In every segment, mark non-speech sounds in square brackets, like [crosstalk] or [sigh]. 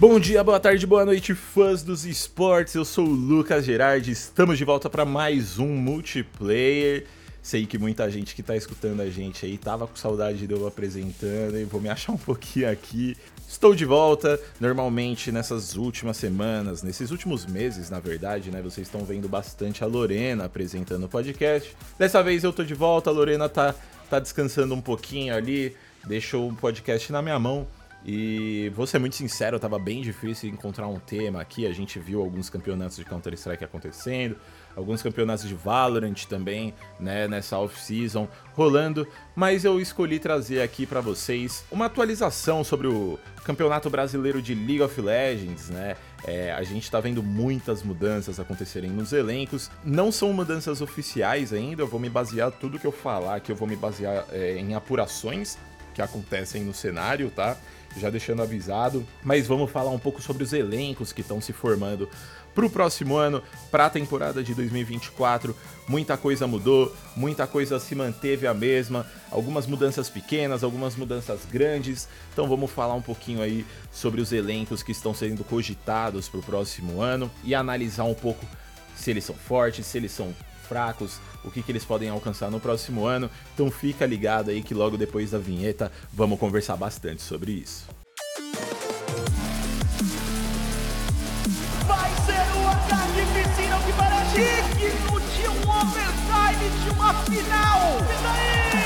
Bom dia, boa tarde, boa noite, fãs dos esportes. Eu sou o Lucas Gerardi. Estamos de volta para mais um multiplayer. Sei que muita gente que tá escutando a gente aí tava com saudade de eu apresentando e vou me achar um pouquinho aqui. Estou de volta. Normalmente nessas últimas semanas, nesses últimos meses, na verdade, né, vocês estão vendo bastante a Lorena apresentando o podcast. Dessa vez eu tô de volta, a Lorena tá tá descansando um pouquinho ali, deixou o podcast na minha mão. E vou ser muito sincero, tava bem difícil encontrar um tema aqui. A gente viu alguns campeonatos de Counter-Strike acontecendo, alguns campeonatos de Valorant também, né, nessa off-season rolando, mas eu escolhi trazer aqui para vocês uma atualização sobre o Campeonato Brasileiro de League of Legends, né? É, a gente tá vendo muitas mudanças acontecerem nos elencos. Não são mudanças oficiais ainda, eu vou me basear tudo que eu falar aqui, eu vou me basear é, em apurações que acontecem no cenário, tá? Já deixando avisado. Mas vamos falar um pouco sobre os elencos que estão se formando para o próximo ano, para a temporada de 2024. Muita coisa mudou, muita coisa se manteve a mesma, algumas mudanças pequenas, algumas mudanças grandes. Então vamos falar um pouquinho aí sobre os elencos que estão sendo cogitados para o próximo ano e analisar um pouco se eles são fortes, se eles são fracos, o que, que eles podem alcançar no próximo ano. Então fica ligado aí que logo depois da vinheta vamos conversar bastante sobre isso. Vai ser ataque piscina que para digno de um overtime de uma final. E daí?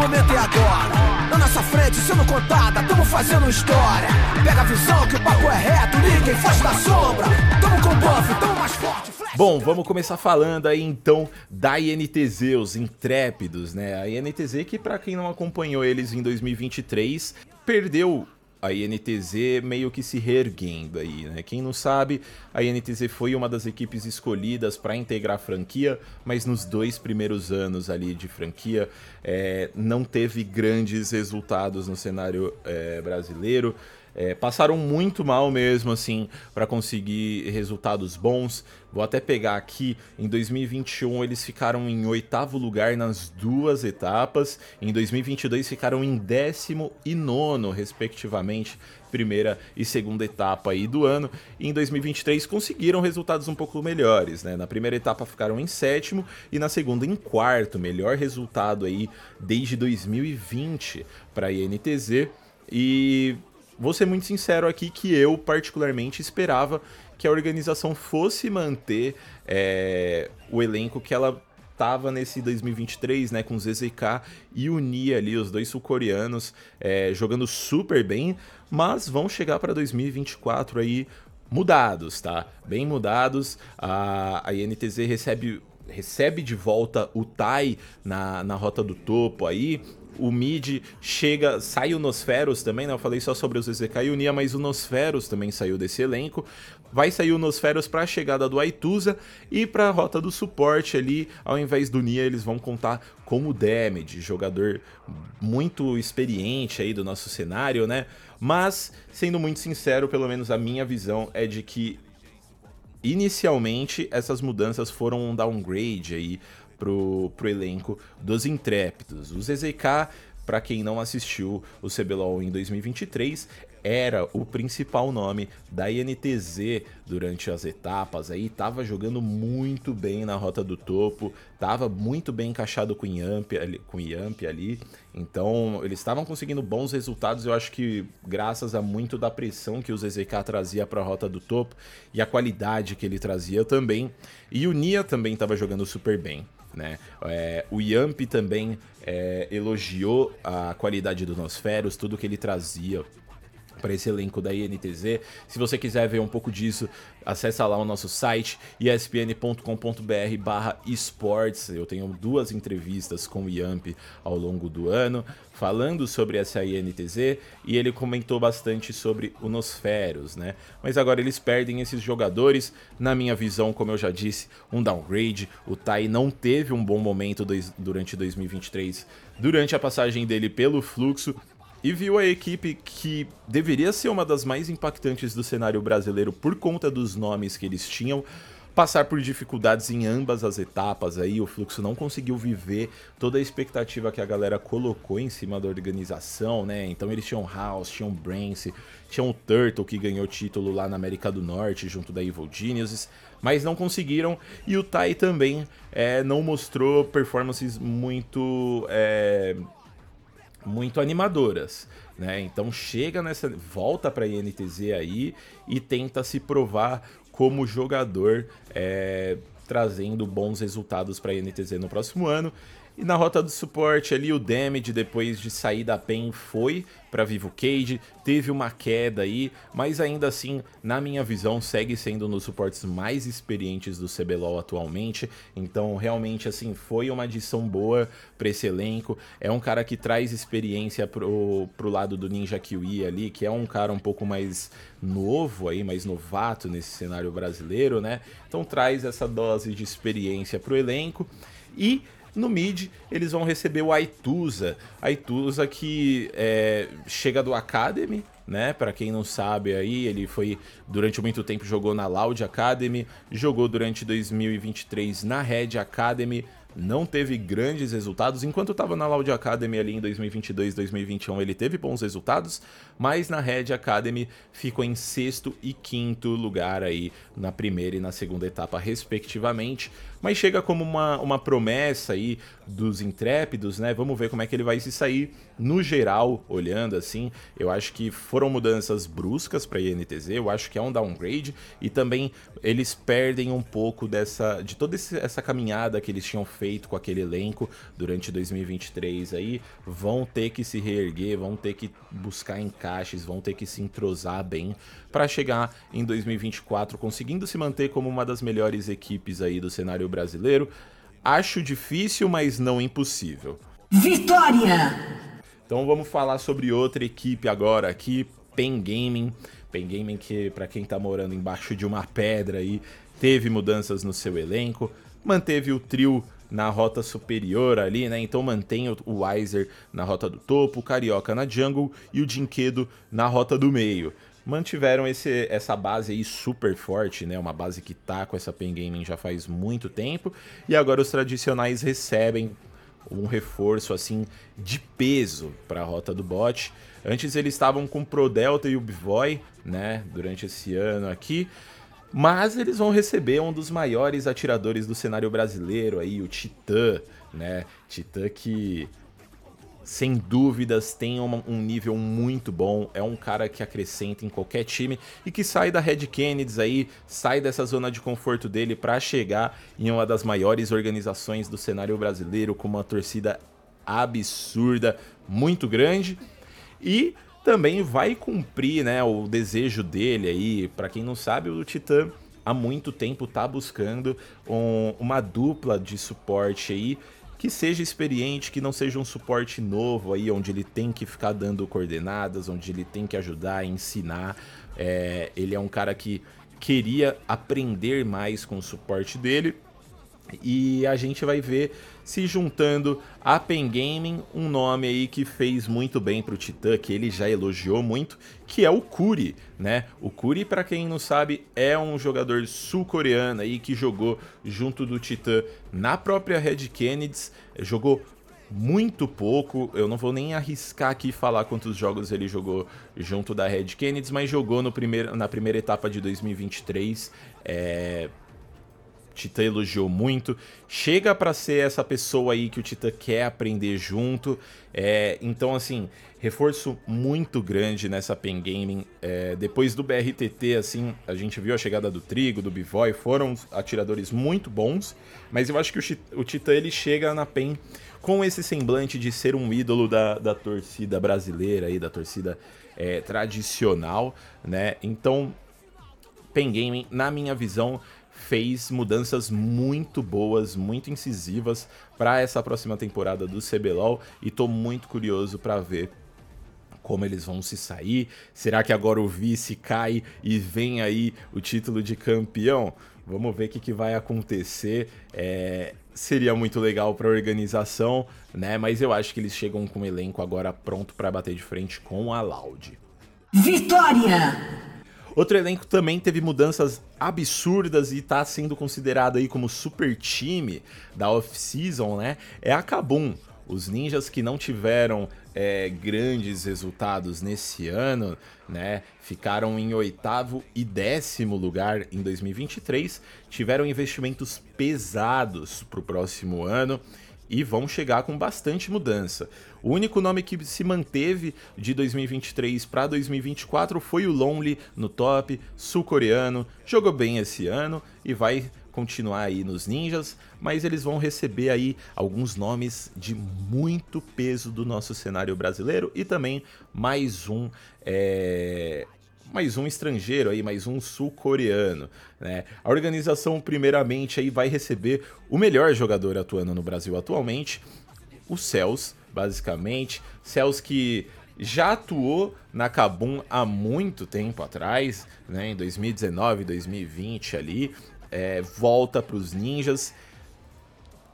Momento é agora. Na nossa frente, sendo contada, tamo fazendo história. Pega a visão que o papo é reto, ninguém foge da sombra. Tamo com buff, tamo mais forte. Bom, vamos começar falando aí então da INTZ, os intrépidos, né? A INTZ que para quem não acompanhou eles em 2023, perdeu a INTZ meio que se reerguendo aí, né? Quem não sabe, a INTZ foi uma das equipes escolhidas para integrar a franquia, mas nos dois primeiros anos ali de franquia é, não teve grandes resultados no cenário é, brasileiro. É, passaram muito mal mesmo, assim, para conseguir resultados bons. Vou até pegar aqui, em 2021 eles ficaram em oitavo lugar nas duas etapas, em 2022 ficaram em décimo e nono, respectivamente, primeira e segunda etapa aí do ano. E em 2023 conseguiram resultados um pouco melhores, né? Na primeira etapa ficaram em sétimo e na segunda em quarto, melhor resultado aí desde 2020 para a INTZ. E vou ser muito sincero aqui que eu particularmente esperava que a organização fosse manter é, o elenco que ela tava nesse 2023, né, com ZZK e unir ali os dois sul-coreanos é, jogando super bem, mas vão chegar para 2024 aí mudados, tá? Bem mudados. A, a INTZ recebe recebe de volta o Tai na, na rota do topo aí, o mid chega, sai o Nosferos também, né? Eu falei só sobre o ZZK e o Nia, mas o Nosferos também saiu desse elenco. Vai sair o Nosferos para a chegada do Aituza e para a rota do suporte ali, ao invés do Nia, eles vão contar com o Damage, jogador muito experiente aí do nosso cenário, né? Mas, sendo muito sincero, pelo menos a minha visão é de que inicialmente essas mudanças foram um downgrade aí pro, pro elenco dos Intrépidos. O ZZK, para quem não assistiu o CBLOL em 2023, era o principal nome da INTZ durante as etapas aí, tava jogando muito bem na rota do topo, tava muito bem encaixado com o Yamp ali, com o ali. Então, eles estavam conseguindo bons resultados, eu acho que graças a muito da pressão que o ZZK trazia para a rota do topo e a qualidade que ele trazia também. E o Nia também estava jogando super bem. Né? É, o Yamp também é, elogiou a qualidade do Nosferos, tudo que ele trazia para esse elenco da INTZ. Se você quiser ver um pouco disso, acessa lá o nosso site espn.com.br barra esportes. Eu tenho duas entrevistas com o Yamp ao longo do ano falando sobre essa INTZ e ele comentou bastante sobre o Nosferos, né? Mas agora eles perdem esses jogadores, na minha visão, como eu já disse, um downgrade. O Tai não teve um bom momento dois, durante 2023, durante a passagem dele pelo fluxo e viu a equipe que deveria ser uma das mais impactantes do cenário brasileiro por conta dos nomes que eles tinham, passar por dificuldades em ambas as etapas aí, o Fluxo não conseguiu viver toda a expectativa que a galera colocou em cima da organização, né? Então eles tinham House, tinham Brance, tinham o Turtle que ganhou título lá na América do Norte junto da Evil Geniuses, mas não conseguiram e o Tai também é, não mostrou performances muito é, muito animadoras. Né? Então chega nessa. volta para a INTZ aí e tenta se provar como jogador, é, trazendo bons resultados para a INTZ no próximo ano. E na rota do suporte ali, o Damage, depois de sair da PEN, foi para Vivo Cage, teve uma queda aí, mas ainda assim, na minha visão, segue sendo um dos suportes mais experientes do CBLOL atualmente. Então, realmente, assim, foi uma adição boa para esse elenco. É um cara que traz experiência pro, pro lado do Ninja Kiwi ali, que é um cara um pouco mais novo aí, mais novato nesse cenário brasileiro, né? Então, traz essa dose de experiência pro elenco. E no mid, eles vão receber o Aituza. Aituza que é, chega do Academy, né? Para quem não sabe aí, ele foi durante muito tempo jogou na Loud Academy, jogou durante 2023 na Red Academy, não teve grandes resultados. Enquanto estava na Loud Academy ali em 2022, 2021, ele teve bons resultados, mas na Red Academy ficou em sexto e quinto lugar aí na primeira e na segunda etapa, respectivamente. Mas chega como uma, uma promessa aí dos intrépidos, né? Vamos ver como é que ele vai se sair. No geral, olhando assim, eu acho que foram mudanças bruscas para a INTZ, eu acho que é um downgrade e também eles perdem um pouco dessa de toda essa caminhada que eles tinham feito com aquele elenco durante 2023 aí, vão ter que se reerguer, vão ter que buscar encaixes, vão ter que se entrosar bem para chegar em 2024 conseguindo se manter como uma das melhores equipes aí do cenário brasileiro. Acho difícil, mas não impossível. Vitória! Então vamos falar sobre outra equipe agora aqui, Pen Gaming. Pen Gaming que para quem tá morando embaixo de uma pedra aí, teve mudanças no seu elenco, manteve o trio na rota superior ali, né? Então mantém o Weiser na rota do topo, o Carioca na jungle e o Dinquedo na rota do meio mantiveram esse, essa base aí super forte, né? Uma base que tá com essa Pen Gaming já faz muito tempo. E agora os tradicionais recebem um reforço assim de peso para a rota do bot. Antes eles estavam com o Pro Delta e o Bivoy, né? Durante esse ano aqui. Mas eles vão receber um dos maiores atiradores do cenário brasileiro aí, o Titã, né? Titã que sem dúvidas, tem um, um, nível muito bom. É um cara que acrescenta em qualquer time e que sai da Red Kennedy aí, sai dessa zona de conforto dele para chegar em uma das maiores organizações do cenário brasileiro, com uma torcida absurda, muito grande. E também vai cumprir né, o desejo dele aí. Para quem não sabe, o Titã há muito tempo tá buscando um, uma dupla de suporte aí que seja experiente, que não seja um suporte novo aí, onde ele tem que ficar dando coordenadas, onde ele tem que ajudar, ensinar. É, ele é um cara que queria aprender mais com o suporte dele. E a gente vai ver se juntando a Pen Gaming, um nome aí que fez muito bem pro Titã, que ele já elogiou muito, que é o Kuri, né? O Kuri, para quem não sabe, é um jogador sul-coreano aí que jogou junto do Titã na própria Red Kennedy, jogou muito pouco, eu não vou nem arriscar aqui falar quantos jogos ele jogou junto da Red Kennedy, mas jogou no primeiro, na primeira etapa de 2023, é, Titã elogiou muito. Chega para ser essa pessoa aí que o Titã quer aprender junto. É, então, assim, reforço muito grande nessa Pen Gaming. É, depois do BRTT, assim, a gente viu a chegada do Trigo, do Bivoy, foram atiradores muito bons. Mas eu acho que o, Titã ele chega na Pen com esse semblante de ser um ídolo da, da torcida brasileira aí, da torcida é, tradicional, né? Então, Pen Gaming, na minha visão, fez mudanças muito boas, muito incisivas para essa próxima temporada do CBLOL e tô muito curioso para ver como eles vão se sair. Será que agora o vice cai e vem aí o título de campeão? Vamos ver o que, que vai acontecer. É, seria muito legal para a organização, né? Mas eu acho que eles chegam com o elenco agora pronto para bater de frente com a Loud. Vitória! Outro elenco também teve mudanças absurdas e está sendo considerado aí como super time da off-season, né? É a Kabum. Os ninjas que não tiveram é, grandes resultados nesse ano, né? Ficaram em oitavo e décimo lugar em 2023, tiveram investimentos pesados para o próximo ano e vão chegar com bastante mudança. O único nome que se manteve de 2023 para 2024 foi o Lonely no top, sul-coreano, jogou bem esse ano e vai continuar aí nos ninjas, mas eles vão receber aí alguns nomes de muito peso do nosso cenário brasileiro e também mais um é, mais um estrangeiro aí, mais um sul-coreano, né? A organização primeiramente aí vai receber o melhor jogador atuando no Brasil atualmente, o Cels, basicamente, Cels que já atuou na Kabum há muito tempo atrás, né, em 2019, 2020 ali, é, volta para os ninjas.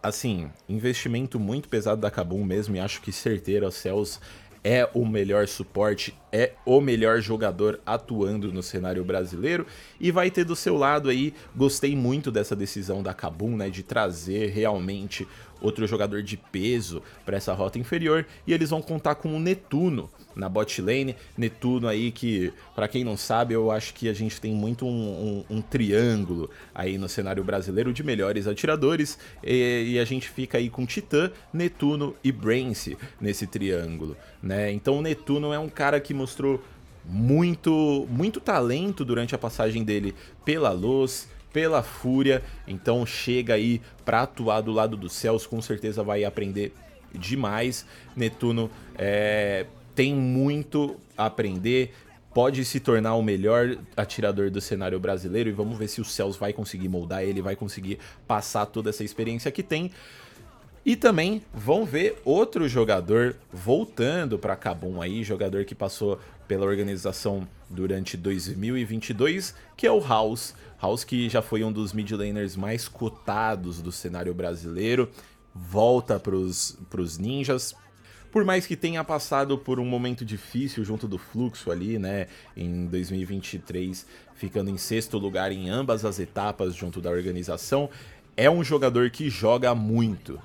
Assim, investimento muito pesado da Kabum mesmo, e acho que certeiro, a Cels é o melhor suporte, é o melhor jogador atuando no cenário brasileiro. E vai ter do seu lado aí, gostei muito dessa decisão da Kabum, né, de trazer realmente outro jogador de peso para essa rota inferior e eles vão contar com o Netuno na bot lane. Netuno aí que, para quem não sabe, eu acho que a gente tem muito um, um, um triângulo aí no cenário brasileiro de melhores atiradores e, e, a gente fica aí com Titã, Netuno e Brance nesse triângulo, né? Então o Netuno é um cara que mostrou muito, muito talento durante a passagem dele pela luz, pela Fúria, então chega aí para atuar do lado dos céus, com certeza vai aprender demais. Netuno é, tem muito a aprender, pode se tornar o melhor atirador do cenário brasileiro e vamos ver se o Céus vai conseguir moldar ele, vai conseguir passar toda essa experiência que tem. E também vão ver outro jogador voltando para Cabum aí, jogador que passou pela organização durante 2022, que é o House. House que já foi um dos mid laners mais cotados do cenário brasileiro, volta para os ninjas. Por mais que tenha passado por um momento difícil junto do fluxo ali, né, em 2023, ficando em sexto lugar em ambas as etapas junto da organização, é um jogador que joga muito.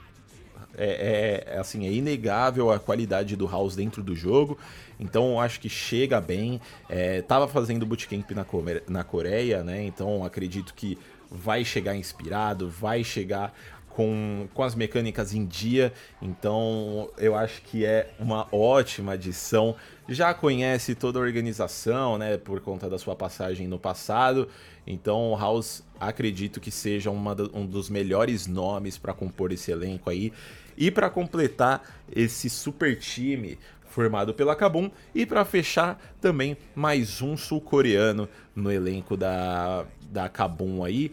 É, é, assim, é inegável a qualidade do House dentro do jogo. Então acho que chega bem. É, tava fazendo bootcamp na, na Coreia, né? Então acredito que vai chegar inspirado, vai chegar com, com as mecânicas em dia. Então eu acho que é uma ótima adição. Já conhece toda a organização, né? Por conta da sua passagem no passado. Então o House acredito que seja do, um dos melhores nomes para compor esse elenco aí. E para completar esse super time formado pela Kabum. E para fechar, também mais um sul-coreano no elenco da, da Kabum aí.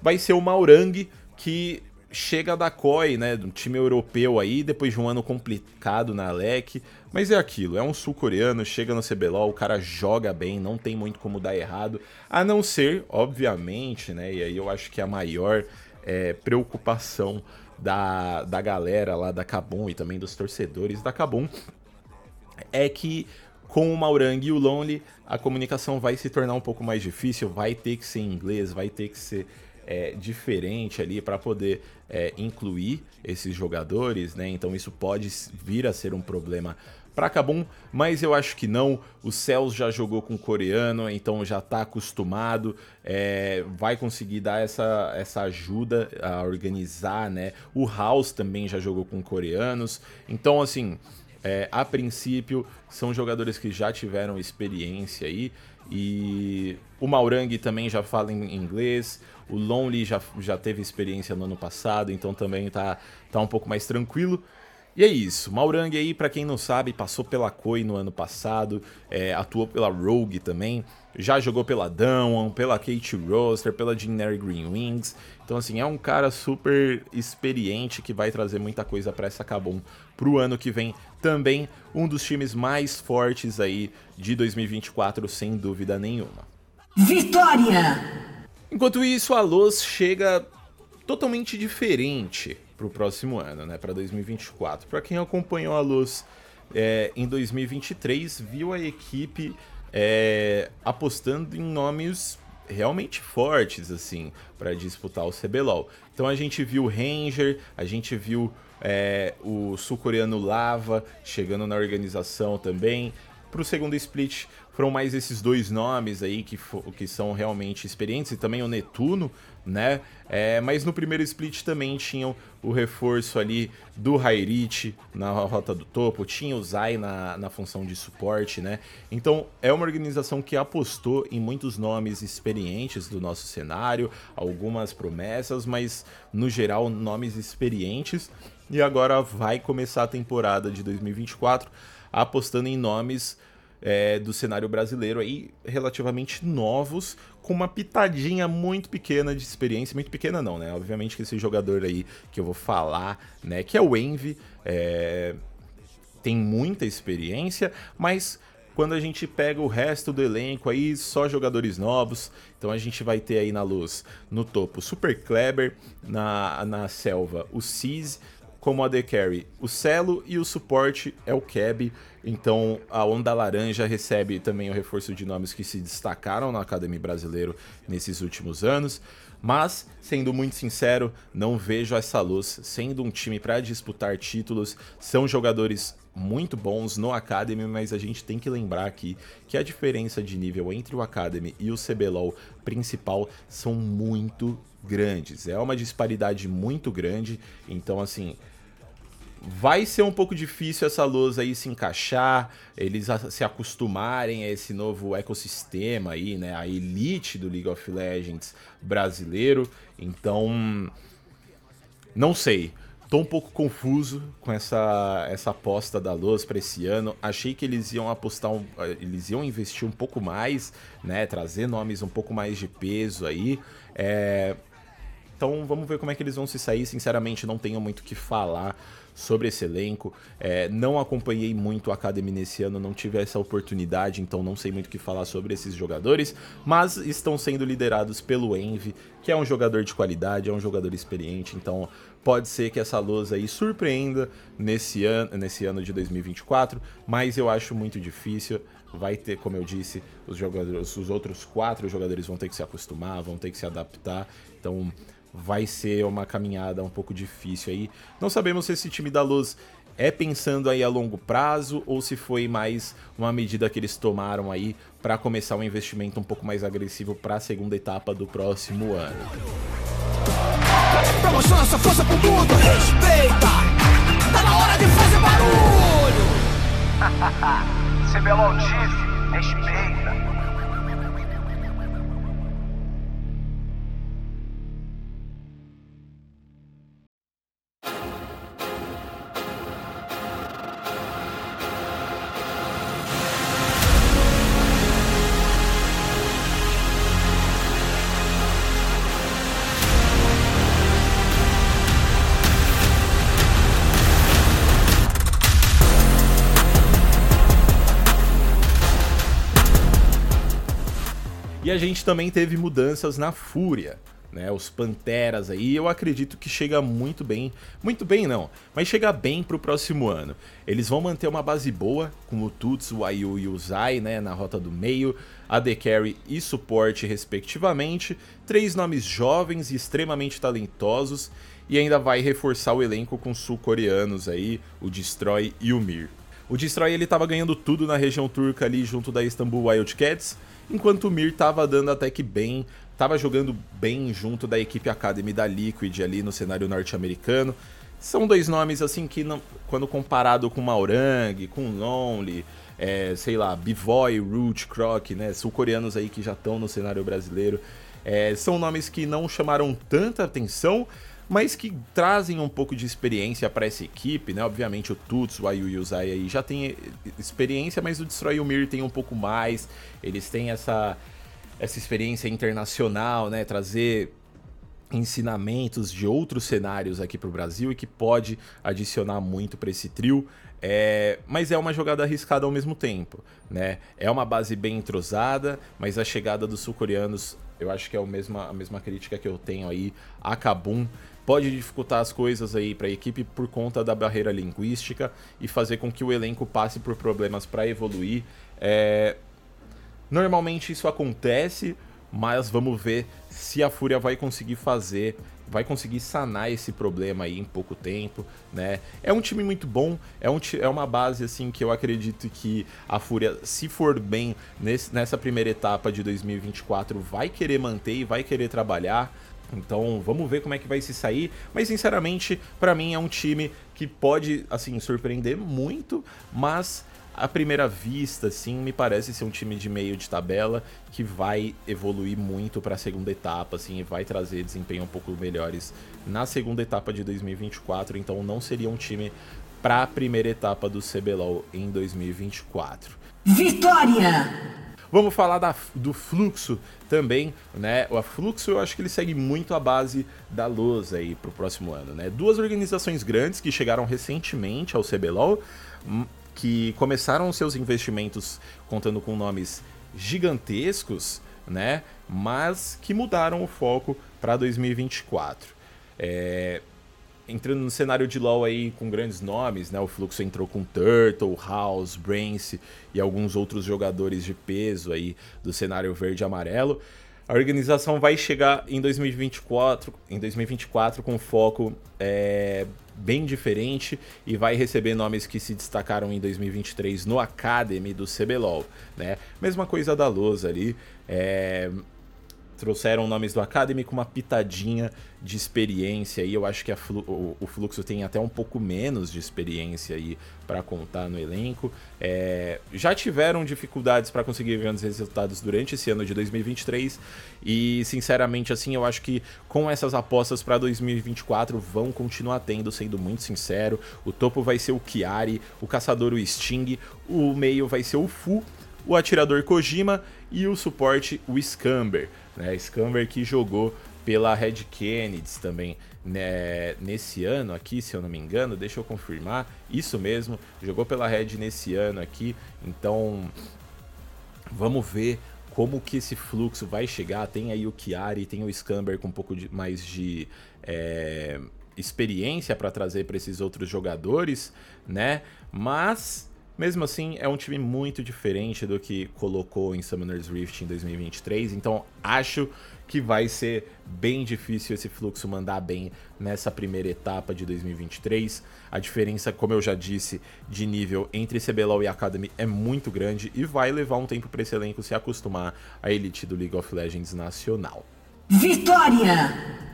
Vai ser o Maurang, que chega da COI, né, do time europeu aí, depois de um ano complicado na Alec, mas é aquilo, é um sul-coreano, chega no CBLOL, o cara joga bem, não tem muito como dar errado, a não ser, obviamente, né, e aí eu acho que a maior é, preocupação da, da galera lá da Kabum e também dos torcedores da Kabum é que com o Maurang e o Lonely a comunicação vai se tornar um pouco mais difícil, vai ter que ser em inglês, vai ter que ser é, diferente ali para poder é, incluir esses jogadores, né? Então isso pode vir a ser um problema para Kabum, mas eu acho que não. O Cels já jogou com coreano, então já está acostumado, é, vai conseguir dar essa, essa ajuda a organizar, né? O House também já jogou com coreanos, então assim, é, a princípio são jogadores que já tiveram experiência aí. E o Maurang também já fala em inglês. O Lonely já, já teve experiência no ano passado, então também tá, tá um pouco mais tranquilo. E é isso, Maurang aí, para quem não sabe, passou pela Koi no ano passado, é, atuou pela Rogue também, já jogou pela Dawn, pela Kate Roster, pela Generic Green Wings. Então assim, é um cara super experiente que vai trazer muita coisa para essa Kabum pro ano que vem. Também um dos times mais fortes aí de 2024, sem dúvida nenhuma. Vitória! Enquanto isso, a Luz chega totalmente diferente para o próximo ano, né, para 2024. Para quem acompanhou a Luz é, em 2023, viu a equipe é, apostando em nomes realmente fortes assim para disputar o CBLOL. Então a gente viu Ranger, a gente viu é, o sul-coreano Lava chegando na organização também. Para o segundo split foram mais esses dois nomes aí que, que são realmente experientes e também o Netuno, né? É, mas no primeiro split também tinham o reforço ali do Hairich na rota do topo, tinha o Zai na, na função de suporte, né? Então é uma organização que apostou em muitos nomes experientes do nosso cenário, algumas promessas, mas no geral nomes experientes. E agora vai começar a temporada de 2024 apostando em nomes é, do cenário brasileiro aí relativamente novos, com uma pitadinha muito pequena de experiência, muito pequena não, né? Obviamente que esse jogador aí que eu vou falar, né, que é o Envy, é, tem muita experiência, mas quando a gente pega o resto do elenco aí, só jogadores novos. Então a gente vai ter aí na luz, no topo, Super Kleber, na, na selva, o Cis, como AD Carry, o Celo e o suporte é o Keb. Então a Onda Laranja recebe também o reforço de nomes que se destacaram na Academia Brasileiro nesses últimos anos. Mas, sendo muito sincero, não vejo essa luz sendo um time para disputar títulos. São jogadores muito bons no Academy, mas a gente tem que lembrar aqui que a diferença de nível entre o Academy e o CBLOL principal são muito grandes. É uma disparidade muito grande, então assim, vai ser um pouco difícil essa luz aí se encaixar, eles se acostumarem a esse novo ecossistema aí, né? A elite do League of Legends brasileiro. Então, não sei. Tô um pouco confuso com essa, essa aposta da Luz para esse ano. Achei que eles iam apostar, um, eles iam investir um pouco mais, né? Trazer nomes um pouco mais de peso aí. É... Então vamos ver como é que eles vão se sair. Sinceramente, não tenho muito o que falar sobre esse elenco. É, não acompanhei muito a Academy nesse ano, não tive essa oportunidade, então não sei muito o que falar sobre esses jogadores, mas estão sendo liderados pelo Envy, que é um jogador de qualidade, é um jogador experiente, então pode ser que essa lousa aí surpreenda nesse ano, nesse ano de 2024, mas eu acho muito difícil. Vai ter, como eu disse, os jogadores, os outros quatro jogadores vão ter que se acostumar, vão ter que se adaptar. Então, vai ser uma caminhada um pouco difícil aí. Não sabemos se esse time da Luz é pensando aí a longo prazo ou se foi mais uma medida que eles tomaram aí para começar um investimento um pouco mais agressivo para a segunda etapa do próximo ano. Promociona essa força pro mundo, respeita! Tá na hora de fazer barulho! [laughs] CBLOL disse, respeita! Gente também teve mudanças na Fúria, né? Os Panteras aí, eu acredito que chega muito bem, muito bem não, mas chega bem pro próximo ano. Eles vão manter uma base boa, com o Tuts, o Ayu e o Zai, né, na rota do meio, a The Carry e suporte respectivamente, três nomes jovens e extremamente talentosos, e ainda vai reforçar o elenco com sul-coreanos aí, o Destroy e o Mir. O Destroy ele tava ganhando tudo na região turca ali junto da Istanbul Wildcats, enquanto o Mir tava dando até que bem, tava jogando bem junto da equipe Academy da Liquid ali no cenário norte-americano. São dois nomes assim que não, quando comparado com Maurang, com Lonely, é, sei lá, Bivoy, Root, Croc, né, sul-coreanos aí que já estão no cenário brasileiro, é, são nomes que não chamaram tanta atenção, mas que trazem um pouco de experiência para essa equipe, né? Obviamente o Tuts, o Ayu e o Zai aí já tem experiência, mas o Destroy o Mir tem um pouco mais. Eles têm essa, essa experiência internacional, né? Trazer ensinamentos de outros cenários aqui para o Brasil e que pode adicionar muito para esse trio. É, mas é uma jogada arriscada ao mesmo tempo, né? É uma base bem entrosada, mas a chegada dos sul-coreanos, eu acho que é a mesma, a mesma crítica que eu tenho aí a Kabum pode dificultar as coisas aí para a equipe por conta da barreira linguística e fazer com que o elenco passe por problemas para evoluir. É... Normalmente isso acontece, mas vamos ver se a Fúria vai conseguir fazer, vai conseguir sanar esse problema aí em pouco tempo, né? É um time muito bom, é, um, é uma base assim que eu acredito que a Fúria, se for bem nesse, nessa primeira etapa de 2024, vai querer manter e vai querer trabalhar. Então, vamos ver como é que vai se sair, mas sinceramente, para mim é um time que pode assim surpreender muito, mas à primeira vista, assim, me parece ser um time de meio de tabela que vai evoluir muito para a segunda etapa, assim, e vai trazer desempenho um pouco melhores na segunda etapa de 2024. Então, não seria um time para a primeira etapa do CBLOL em 2024. Vitória! Vamos falar da, do fluxo também, né? O fluxo eu acho que ele segue muito a base da Luz aí pro próximo ano, né? Duas organizações grandes que chegaram recentemente ao CBLOL, hum, que começaram seus investimentos contando com nomes gigantescos, né? Mas que mudaram o foco para 2024. É, entrando no cenário de LoL aí com grandes nomes, né? O Fluxo entrou com Turtle, House, Brance e alguns outros jogadores de peso aí do cenário verde e amarelo. A organização vai chegar em 2024, em 2024 com foco é, bem diferente e vai receber nomes que se destacaram em 2023 no Academy do CBLOL, né? Mesma coisa da Luz ali, é, trouxeram nomes do Academy com uma pitadinha de experiência e eu acho que Flu o, o, Fluxo tem até um pouco menos de experiência aí para contar no elenco. É, já tiveram dificuldades para conseguir grandes resultados durante esse ano de 2023 e sinceramente assim eu acho que com essas apostas para 2024 vão continuar tendo, sendo muito sincero. O topo vai ser o Chiari, o caçador o Sting, o meio vai ser o Fu, o atirador Kojima e o suporte o Scamber né? Scamber que jogou pela Red Kennedy também né, nesse ano aqui, se eu não me engano, deixa eu confirmar, isso mesmo, jogou pela Red nesse ano aqui, então vamos ver como que esse fluxo vai chegar, tem aí o Chiari, tem o Scamber com um pouco de, mais de é, experiência para trazer para esses outros jogadores, né, mas mesmo assim, é um time muito diferente do que colocou em Summoner's Rift em 2023, então acho que vai ser bem difícil esse fluxo mandar bem nessa primeira etapa de 2023. A diferença, como eu já disse, de nível entre CBLOL e Academy é muito grande e vai levar um tempo para esse elenco se acostumar à elite do League of Legends nacional. Vitória!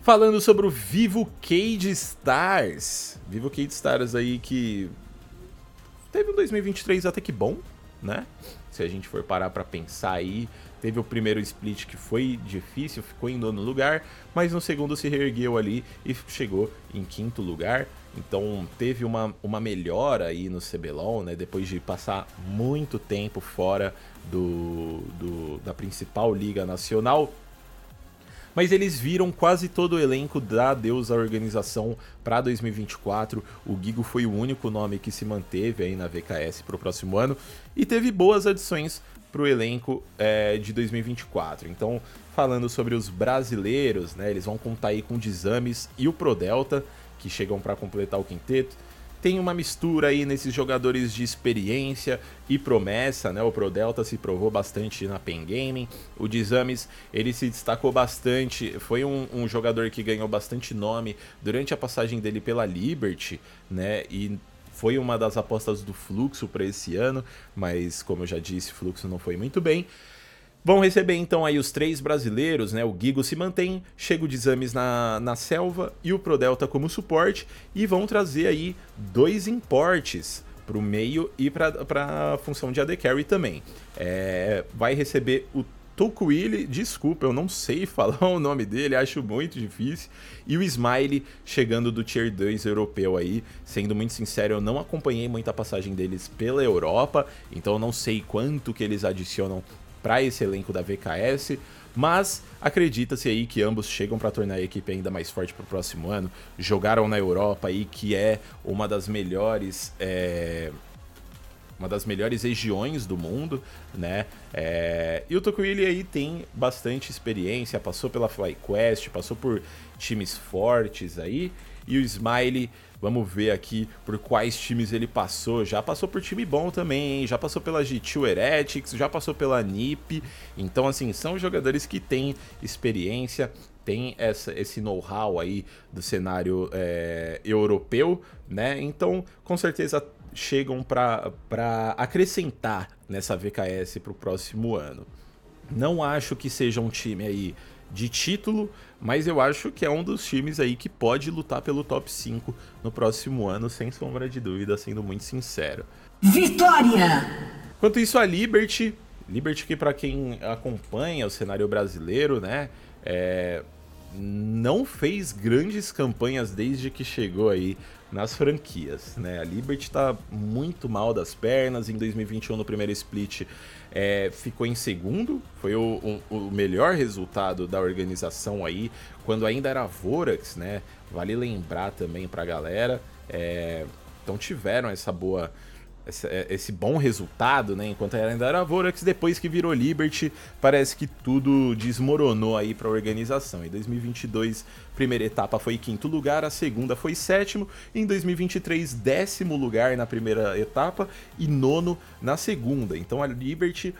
Falando sobre o Vivo Cage Stars. Vivo Cage Stars aí que teve um 2023 até que bom, né? Se a gente for parar para pensar aí, teve o primeiro split que foi difícil, ficou em nono lugar, mas no segundo se reergueu ali e chegou em quinto lugar. Então teve uma, uma melhora aí no CBLOL, né? Depois de passar muito tempo fora do, do da principal liga nacional mas eles viram quase todo o elenco da Deus à organização para 2024. O Gigo foi o único nome que se manteve aí na VKS para o próximo ano e teve boas adições para o elenco é, de 2024. Então, falando sobre os brasileiros, né, eles vão contar aí com o Dizames e o Prodelta, que chegam para completar o quinteto tem uma mistura aí nesses jogadores de experiência e promessa, né? O Pro Delta se provou bastante na Pen Gaming. O Dizames, ele se destacou bastante, foi um, um, jogador que ganhou bastante nome durante a passagem dele pela Liberty, né? E foi uma das apostas do Fluxo para esse ano, mas como eu já disse, Fluxo não foi muito bem. Vão receber então aí os três brasileiros, né? O Gigo se mantém, Chego de Exames na, na selva e o Prodelta como suporte, e vão trazer aí dois importes para o meio e para a função de AD Carry também. É, vai receber o Tokuili, desculpa, eu não sei [laughs] falar o nome dele, acho muito difícil. E o Smile chegando do Tier 2 europeu aí. Sendo muito sincero, eu não acompanhei muita passagem deles pela Europa, então eu não sei quanto que eles adicionam para esse elenco da VKS, mas acredita-se aí que ambos chegam para tornar a equipe ainda mais forte para o próximo ano. Jogaram na Europa aí, que é uma das melhores. É uma das melhores regiões do mundo, né? É... E o Tokuili aí tem bastante experiência, passou pela FlyQuest, passou por times fortes aí, e o Smiley Vamos ver aqui por quais times ele passou. Já passou por time bom também, hein? Já passou pela G2 Heretics, já passou pela NiP. Então, assim, são jogadores que têm experiência, tem essa, esse know-how aí do cenário é, europeu, né? Então, com certeza chegam para acrescentar nessa VKS para o próximo ano. Não acho que seja um time aí de título, mas eu acho que é um dos times aí que pode lutar pelo top 5 no próximo ano, sem sombra de dúvida, sendo muito sincero. Vitória! Quanto isso, a Liberty, Liberty que para quem acompanha o cenário brasileiro, né, é, não fez grandes campanhas desde que chegou aí nas franquias, né? A Liberty está muito mal das pernas. Em 2021, no primeiro split, é, ficou em segundo. Foi o, o, o, melhor resultado da organização aí, quando ainda era Vorax, né? Vale lembrar também para a galera. É, então tiveram essa boa é, esse bom resultado, né? Enquanto ainda era Vorax, depois que virou Liberty, parece que tudo desmoronou aí para a organização. Em 2022, primeira etapa foi quinto lugar, a segunda foi sétimo, em 2023 décimo lugar na primeira etapa e nono na segunda. Então a Liberty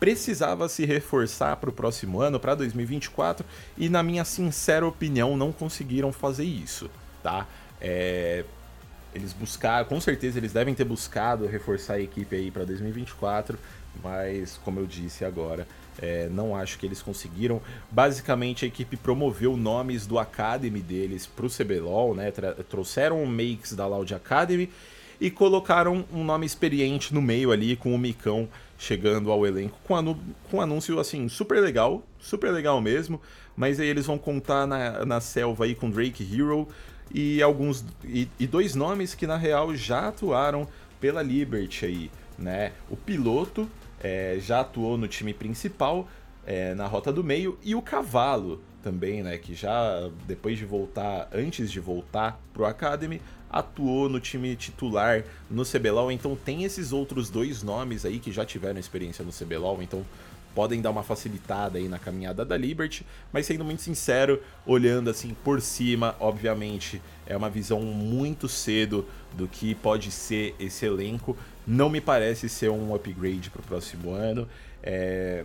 precisava se reforçar para o próximo ano, para 2024, e na minha sincera opinião não conseguiram fazer isso, tá? É, eles buscaram, com certeza eles devem ter buscado reforçar a equipe aí para 2024, mas como eu disse agora, é, não acho que eles conseguiram. Basicamente a equipe promoveu nomes do Academy deles para o CBLOL, né? trouxeram makes da Loud Academy e colocaram um nome experiente no meio ali, com o Micão chegando ao elenco, com, com um anúncio assim, super legal, super legal mesmo. Mas aí eles vão contar na, na selva aí com Drake Hero, e alguns e, e, dois nomes que na real já atuaram pela Liberty aí, né? O piloto é, já atuou no time principal é, na rota do meio e o cavalo também, né? Que já depois de voltar, antes de voltar pro Academy, atuou no time titular no CBLOL. Então tem esses outros dois nomes aí que já tiveram experiência no CBLOL. Então podem dar uma facilitada aí na caminhada da Liberty, mas sendo muito sincero, olhando assim por cima, obviamente é uma visão muito cedo do que pode ser esse elenco. Não me parece ser um upgrade para o próximo ano. É...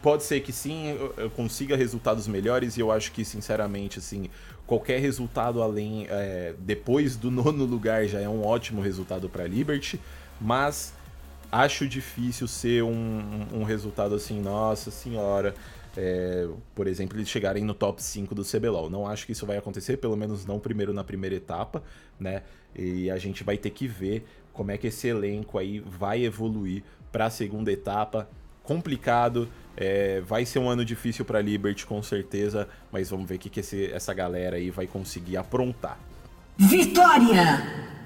Pode ser que sim, eu consiga resultados melhores e eu acho que, sinceramente, assim, qualquer resultado além, é... depois do [laughs] nono lugar já é um ótimo resultado para Liberty, mas acho difícil ser um, um resultado assim, nossa senhora. É, por exemplo, eles chegarem no top 5 do CBLOL. Não acho que isso vai acontecer, pelo menos não primeiro na primeira etapa, né? E a gente vai ter que ver como é que esse elenco aí vai evoluir para a segunda etapa. Complicado, é, vai ser um ano difícil para Liberty com certeza, mas vamos ver o que, que esse, essa galera aí vai conseguir aprontar. Vitória!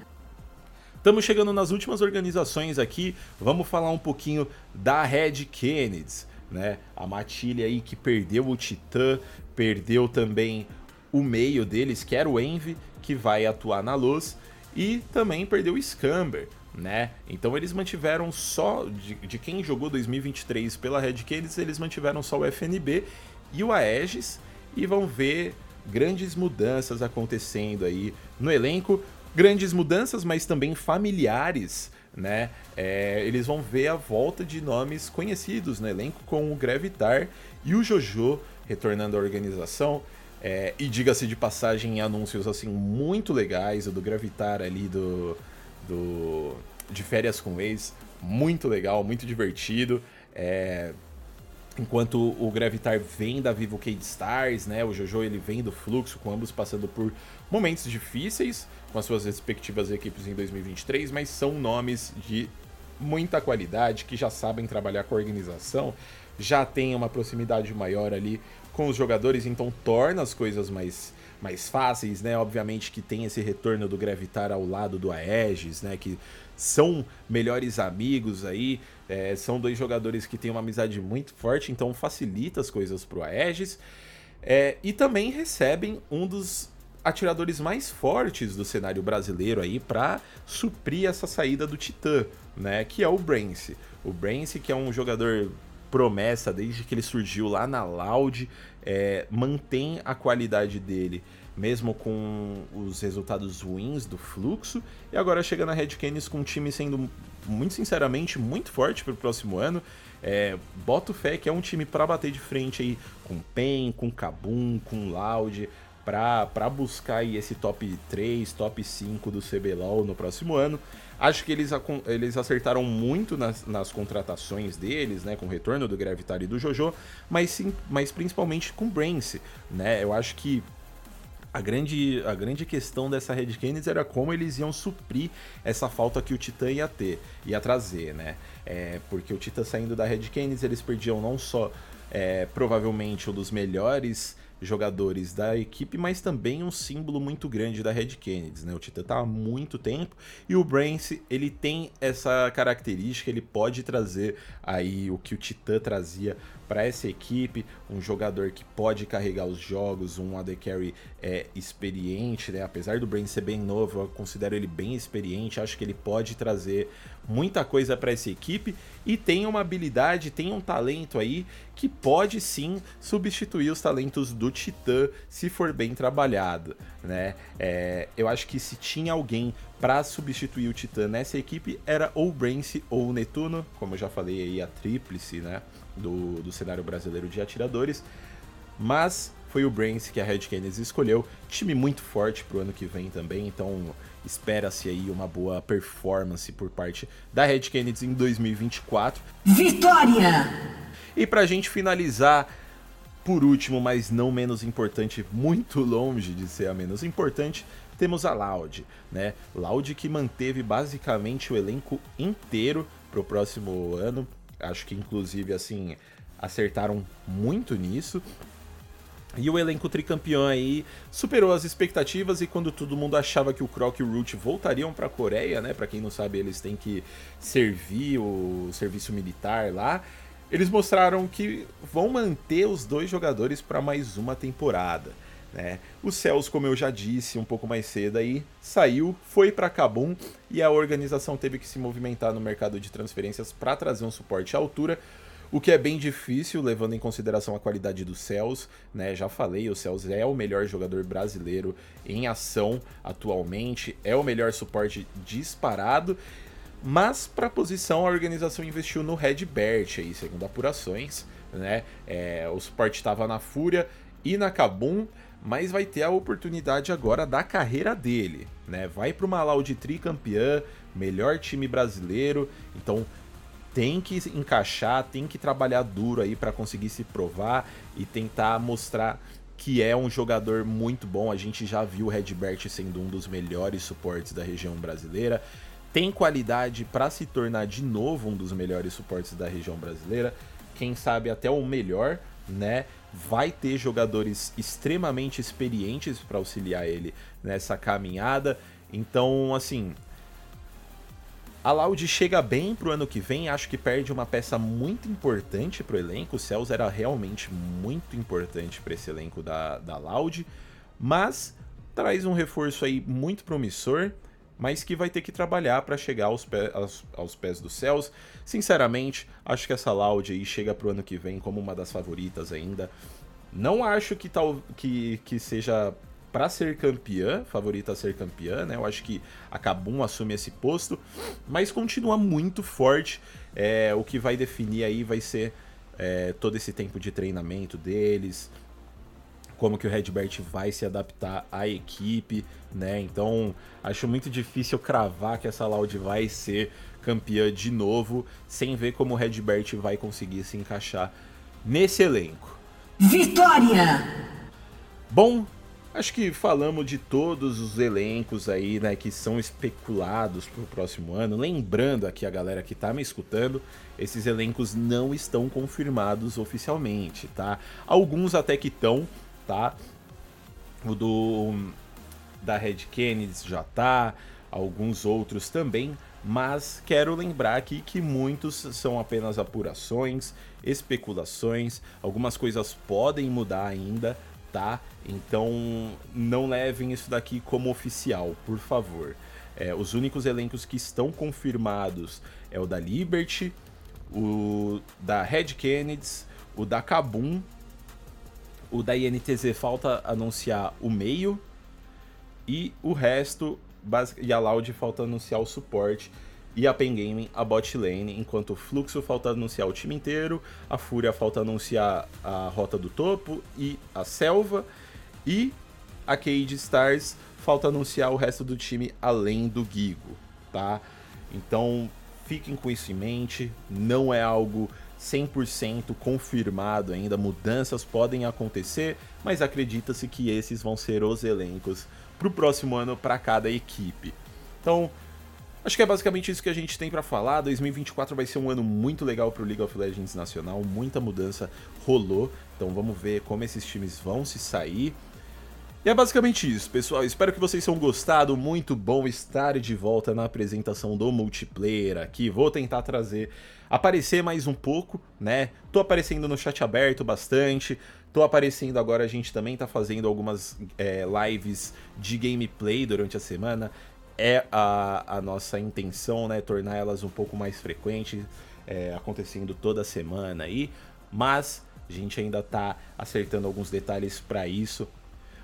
Estamos chegando nas últimas organizações aqui. Vamos falar um pouquinho da Red Kennedy, né? A matilha aí que perdeu o Titã, perdeu também o meio deles, que era o Envy, que vai atuar na luz, e também perdeu o Scamber, né? Então eles mantiveram só, de, de quem jogou 2023 pela Red Kennedy, eles mantiveram só o FNB e o Aegis, e vão ver grandes mudanças acontecendo aí no elenco grandes mudanças, mas também familiares, né? É, eles vão ver a volta de nomes conhecidos no elenco, com o Gravitar e o Jojo retornando à organização. É, e diga-se de passagem, anúncios assim muito legais, o do Gravitar ali do, do de férias com ex, muito legal, muito divertido. É, enquanto o Gravitar vem da Vivo Cade Stars, né? O Jojo ele vem do Fluxo, com ambos passando por momentos difíceis com as suas respectivas equipes em 2023, mas são nomes de muita qualidade que já sabem trabalhar com a organização, já tem uma proximidade maior ali com os jogadores, então torna as coisas mais mais fáceis, né? Obviamente que tem esse retorno do Gravitar ao lado do Aegis, né? Que são melhores amigos aí, é, são dois jogadores que têm uma amizade muito forte, então facilita as coisas pro Aegis. É, e também recebem um dos atiradores mais fortes do cenário brasileiro aí para suprir essa saída do Titã, né? Que é o Brance. O Brance, que é um jogador promessa desde que ele surgiu lá na Loud, é, mantém a qualidade dele mesmo com os resultados ruins do fluxo, e agora chega na Red Canids com um time sendo, muito sinceramente, muito forte para o próximo ano. É, boto fé que é um time para bater de frente aí com PEN, com Kabum, com Loud, para buscar esse top 3, top 5 do CBLOL no próximo ano. Acho que eles, eles acertaram muito nas, nas contratações deles, né, com o retorno do Gravitar e do Jojo, mas, sim, mas principalmente com o Brance, né? Eu acho que a grande, a grande questão dessa Red Canids era como eles iam suprir essa falta que o Titã ia ter, ia trazer, né? É, porque o Titã saindo da Red Canids, eles perdiam não só é, provavelmente um dos melhores jogadores da equipe, mas também um símbolo muito grande da Red Kennedy, né? O Titã tá há muito tempo e o Brance, ele tem essa característica, ele pode trazer aí o que o Titã trazia para essa equipe, um jogador que pode carregar os jogos, um AD Carry é, experiente, né? Apesar do Brain ser bem novo, eu considero ele bem experiente, acho que ele pode trazer muita coisa para essa equipe e tem uma habilidade, tem um talento aí que pode sim substituir os talentos do Titã se for bem trabalhado, né? É, eu acho que se tinha alguém para substituir o Titã nessa equipe era ou o Brance ou o Netuno, como eu já falei aí, a tríplice, né? Do, do cenário brasileiro de atiradores. Mas foi o Brains que a Red Canids escolheu. Time muito forte pro ano que vem também, então espera-se aí uma boa performance por parte da Red Canids em 2024. Vitória! E pra gente finalizar, por último, mas não menos importante, muito longe de ser a menos importante, temos a Loud, né? Loud que manteve basicamente o elenco inteiro pro próximo ano. Acho que inclusive assim acertaram muito nisso. E o elenco tricampeão aí superou as expectativas e quando todo mundo achava que o Croc e o Root voltariam para a Coreia, né? Para quem não sabe, eles têm que servir o serviço militar lá. Eles mostraram que vão manter os dois jogadores para mais uma temporada. Né? O Cels, como eu já disse um pouco mais cedo aí, saiu, foi para Kabum e a organização teve que se movimentar no mercado de transferências para trazer um suporte à altura, o que é bem difícil levando em consideração a qualidade do Cels, né? Já falei, o Cels é o melhor jogador brasileiro em ação atualmente, é o melhor suporte disparado. Mas para a posição a organização investiu no Red Bert aí, segundo apurações, né? É, o suporte estava na Fúria e na Kabum mas vai ter a oportunidade agora da carreira dele, né? Vai para uma Loud tricampeã, melhor time brasileiro, então tem que encaixar, tem que trabalhar duro aí para conseguir se provar e tentar mostrar que é um jogador muito bom. A gente já viu o Redbert sendo um dos melhores suportes da região brasileira. Tem qualidade para se tornar de novo um dos melhores suportes da região brasileira. Quem sabe até o melhor, né? vai ter jogadores extremamente experientes para auxiliar ele nessa caminhada. Então, assim, a Loud chega bem pro ano que vem, acho que perde uma peça muito importante pro elenco. O Cells era realmente muito importante para esse elenco da, da mas traz um reforço aí muito promissor mas que vai ter que trabalhar para chegar aos, pé, aos, aos, pés dos céus. Sinceramente, acho que essa Loud aí chega pro ano que vem como uma das favoritas ainda. Não acho que tal que, que seja para ser campeã, favorita a ser campeã, né? Eu acho que a Kabum assume esse posto, mas continua muito forte. É, o que vai definir aí vai ser é, todo esse tempo de treinamento deles, como que o Redbert vai se adaptar à equipe, né? Então, acho muito difícil cravar que essa Loud vai ser campeã de novo, sem ver como o Redbert vai conseguir se encaixar nesse elenco. Vitória! Bom, acho que falamos de todos os elencos aí, né, que são especulados para o próximo ano. Lembrando aqui a galera que tá me escutando, esses elencos não estão confirmados oficialmente, tá? Alguns até que estão, tá? O do da Red Kennedy já tá, alguns outros também, mas quero lembrar aqui que muitos são apenas apurações, especulações, algumas coisas podem mudar ainda, tá? Então não levem isso daqui como oficial, por favor. É, os únicos elencos que estão confirmados é o da Liberty, o da Red Kennedy, o da Kabum o da INTZ falta anunciar o meio. E o resto, e a Loud falta anunciar o suporte. E a Pen Gaming a bot lane, enquanto o Fluxo falta anunciar o time inteiro, a Fúria falta anunciar a rota do topo e a selva, e a Cade Stars falta anunciar o resto do time além do Gigo, tá? Então fiquem com isso em mente, não é algo 100% confirmado ainda, mudanças podem acontecer, mas acredita-se que esses vão ser os elencos para o próximo ano para cada equipe. Então, acho que é basicamente isso que a gente tem para falar. 2024 vai ser um ano muito legal para o League of Legends nacional, muita mudança rolou, então vamos ver como esses times vão se sair. E é basicamente isso, pessoal. Espero que vocês tenham gostado. Muito bom estar de volta na apresentação do multiplayer aqui. Vou tentar trazer, aparecer mais um pouco, né? Tô aparecendo no chat aberto bastante. Tô aparecendo agora, a gente também tá fazendo algumas é, lives de gameplay durante a semana. É a, a nossa intenção, né? Tornar elas um pouco mais frequentes, é, acontecendo toda semana aí. Mas a gente ainda tá acertando alguns detalhes para isso.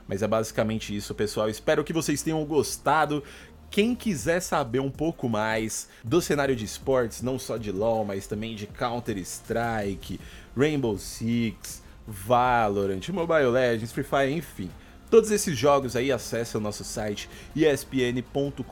Mas é basicamente isso, pessoal. Espero que vocês tenham gostado. Quem quiser saber um pouco mais do cenário de esportes, não só de LoL, mas também de Counter-Strike, Rainbow Six, Valorant, Mobile Legends, Free Fire, enfim. Todos esses jogos aí, acesse o nosso site espn.com.br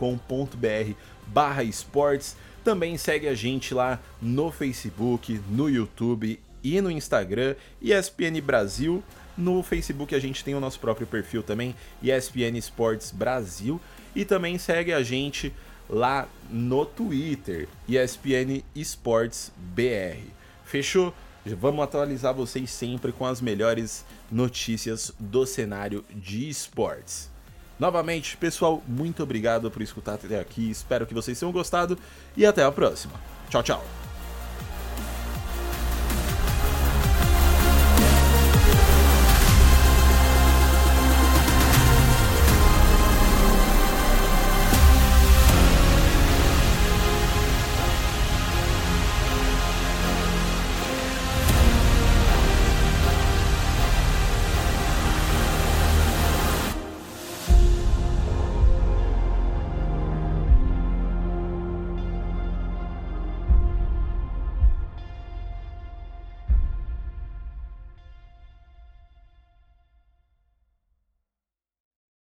barra esportes. Também segue a gente lá no Facebook, no YouTube e no Instagram, ESPN Brasil. No Facebook a gente tem o nosso próprio perfil também, ESPN Sports Brasil, e também segue a gente lá no Twitter, ESPN Sports BR. Fechou? Vamos atualizar vocês sempre com as melhores notícias do cenário de esportes. Novamente, pessoal, muito obrigado por escutar até aqui. Espero que vocês tenham gostado e até a próxima. Tchau, tchau.